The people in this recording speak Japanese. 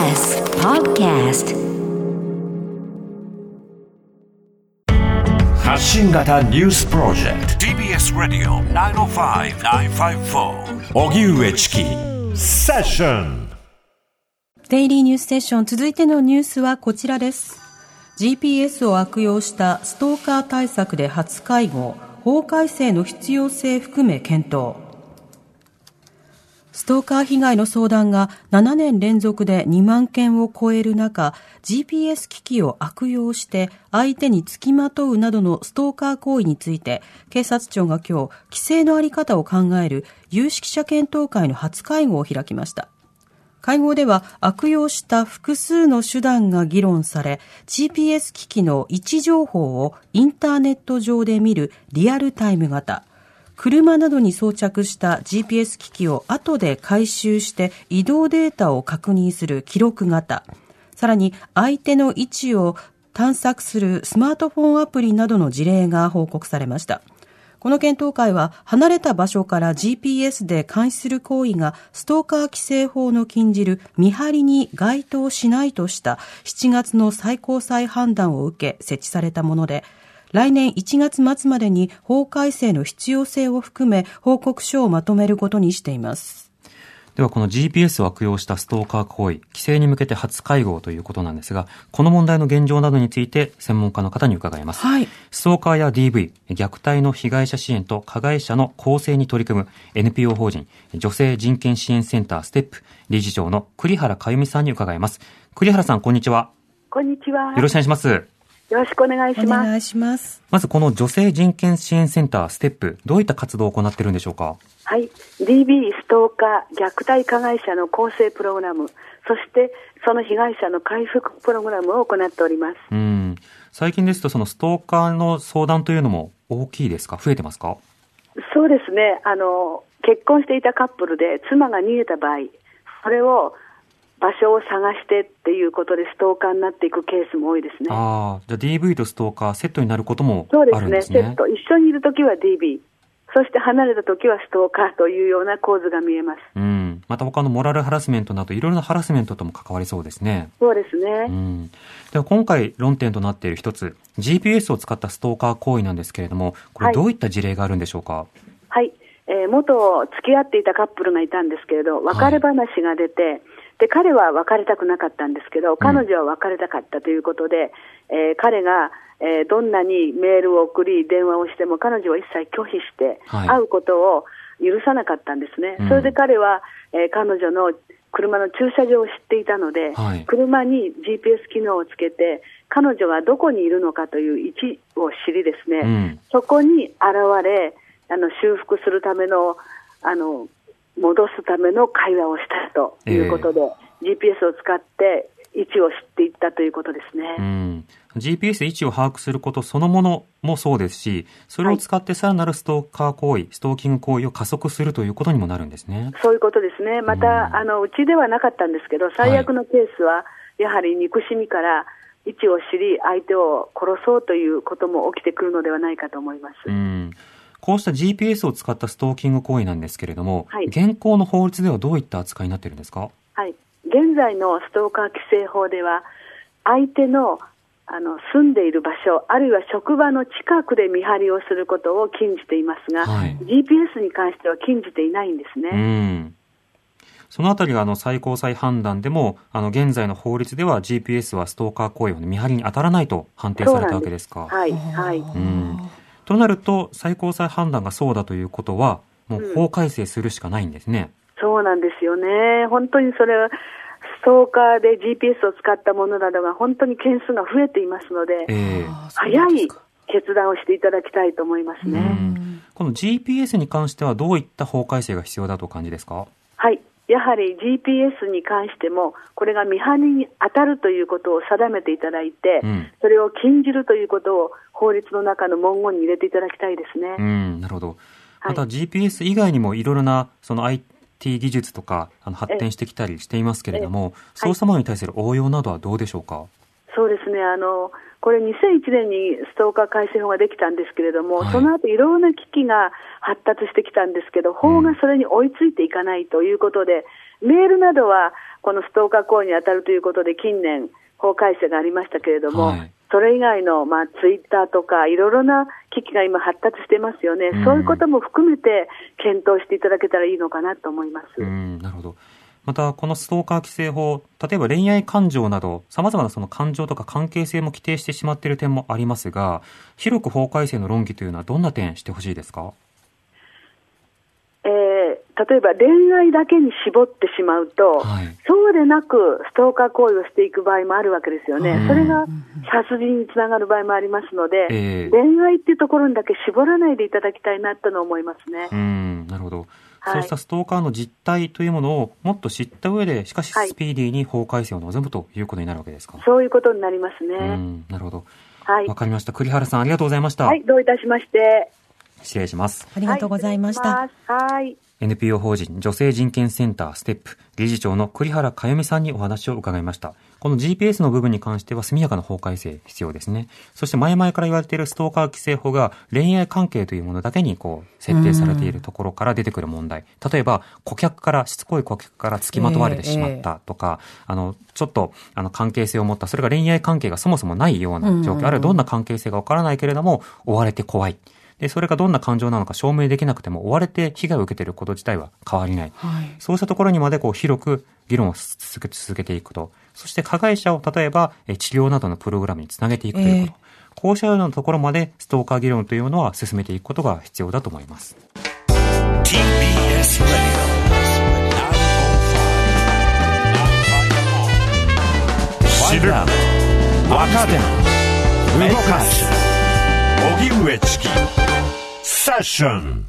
TBS Podcast 発信型ニュースプロジェクト。TBS ラディオ905-954おぎゅうえちきセッションデイリーニュースステーション。続いてのニュースはこちらです。GPS を悪用したストーカー対策で初会合。法改正の必要性含め検討ストーカー被害の相談が7年連続で2万件を超える中、GPS 機器を悪用して相手につきまとうなどのストーカー行為について、警察庁が今日、規制のあり方を考える有識者検討会の初会合を開きました。会合では悪用した複数の手段が議論され、GPS 機器の位置情報をインターネット上で見るリアルタイム型、車などに装着した GPS 機器を後で回収して移動データを確認する記録型、さらに相手の位置を探索するスマートフォンアプリなどの事例が報告されました。この検討会は離れた場所から GPS で監視する行為がストーカー規制法の禁じる見張りに該当しないとした7月の最高裁判断を受け設置されたもので、来年1月末までに法改正の必要性を含め報告書をまとめることにしています。ではこの GPS を悪用したストーカー行為、規制に向けて初会合ということなんですが、この問題の現状などについて専門家の方に伺います。はい。ストーカーや DV、虐待の被害者支援と加害者の構成に取り組む NPO 法人女性人権支援センターステップ理事長の栗原かゆみさんに伺います。栗原さん、こんにちは。こんにちは。よろしくお願いします。よろしくお願いします。お願いします。まずこの女性人権支援センターステップ、どういった活動を行っているんでしょうか？はい。DB ストーカー虐待加害者の構成プログラム、そしてその被害者の回復プログラムを行っております。うん。最近ですとそのストーカーの相談というのも大きいですか？増えてますか？そうですね。あの、結婚していたカップルで妻が逃げた場合、それを場所を探してっていうことでストーカーになっていくケースも多いですね。ああ、じゃあ DV とストーカーセットになることもそうですね。あるんですね。セット。一緒にいるときは DB。そして離れたときはストーカーというような構図が見えます。うん。また他のモラルハラスメントなどいろいろなハラスメントとも関わりそうですね。そうですね。うん。では今回論点となっている一つ、GPS を使ったストーカー行為なんですけれども、これどういった事例があるんでしょうか、はい、えー元付き合っていたカップルがいたんですけれど、別れ話が出て、で彼は別れたくなかったんですけど、彼女は別れたかったということで、えー彼が、えーどんなにメールを送り、電話をしても、彼女は一切拒否して、はい。会うことを許さなかったんですね、うん。それで彼は、えー彼女の車の駐車場を知っていたので、はい。車に GPS 機能をつけて、彼女がどこにいるのかという位置を知りですね、うん。そこに現れ、あの修復するためのあの、戻すための会話をしたということで、GPS を使って位置を知っていったということですね。うん。GPS で位置を把握することそのものもそうですし、それを使ってさらなるストーカー行為、ストーキング行為を加速するということにもなるんですね。そういうことですね。また、うんあの、うちではなかったんですけど、最悪のケースは、やはり憎しみから位置を知り、相手を殺そうということも起きてくるのではないかと思います。うん。こうした GPS を使ったストーキング行為なんですけれども、はい現行の法律ではどういった扱いになっているんですか？はい、現在のストーカー規制法では、相手のあの住んでいる場所、あるいは職場の近くで見張りをすることを禁じていますが、はい GPS に関しては禁じていないんですうね。ん。そのあたりがあの最高裁判断でも、あの現在の法律では GPS はストーカー行為を見張りに当たらないと判定されたわけですか？はい、はい。うん。となると、最高裁判断がそうだということは、もう法改正するしかないんですね。そうなんですよね。本当にそれは、ストーカーで GPS を使ったものなどが本当に件数が増えていますので、ええ早い決断をしていただきたいと思いますうね。んこの GPS に関してはどういった法改正が必要だとお感じですか？はい。やはり GPS に関しても、これが見張りに当たるということを定めていただいて、うんそれを禁じるということを法律の中の文言に入れていただきたいですね。うん、なるほど。はいまた GPS 以外にもいろいろなその IT 技術とかあの発展してきたりしていますけれども、そうしたものに対する応用などはどうでしょうか？そうですね。あの、これ2001年にストーカー改正法ができたんですけれども、はいその後いろんな機器が発達してきたんですけど、法がそれに追いついていかないということで、メールなどはこのストーカー行為に当たるということで、近年、法改正がありましたけれども、はいそれ以外の、まあ、ツイッターとか、いろいろな機器が今、発達してますよね、うんそういうことも含めて検討していただけたらいいのかなと思います。うん、なるほど。また、このストーカー規制法、例えば恋愛感情など、様々なその感情とか関係性も規定してしまっている点もありますが、広く法改正の論議というのはどんな点してほしいですか？えー例えば恋愛だけに絞ってしまうと、はい。そうでなくストーカー行為をしていく場合もあるわけですよね、うん。それが殺人につながる場合もありますので、ええ。恋愛っていうところにだけ絞らないでいただきたいなとの思いますね。うん、なるほど。はいそうしたストーカーの実態というものをもっと知った上で、しかしはいスピーディーに法改正を望むということになるわけですか？そういうことになりますうね。ん、なるほど。はいわ。かりました。栗原さん、ありがとうございました。はい、どういたしまして。失礼します。ありがとうございました。はい。NPO 法人女性人権センターステップ理事長の栗原かよみさんにお話を伺いました。この GPS の部分に関しては速やかな法改正必要ですね。そして前々から言われているストーカー規制法が恋愛関係というものだけにこう設定されているところから出てくる問題。例えば顧客から、しつこい顧客から付きまとわれてしまったとか、あの、ちょっとあの関係性を持った、それが恋愛関係がそもそもないような状況、あるいはどんな関係性がわからないけれども、追われて怖い。で、それがどんな感情なのか証明できなくても、追われて被害を受けていること自体は変わりない。はい。そうしたところにまでこう広く議論を続け続けていくと。そして加害者を例えばえ治療などのプログラムにつなげていくということ。えこうしたようなところまでストーカー議論というのは進めていくことが必要だと思います。TBS 知る若手動かす荻上チキセッション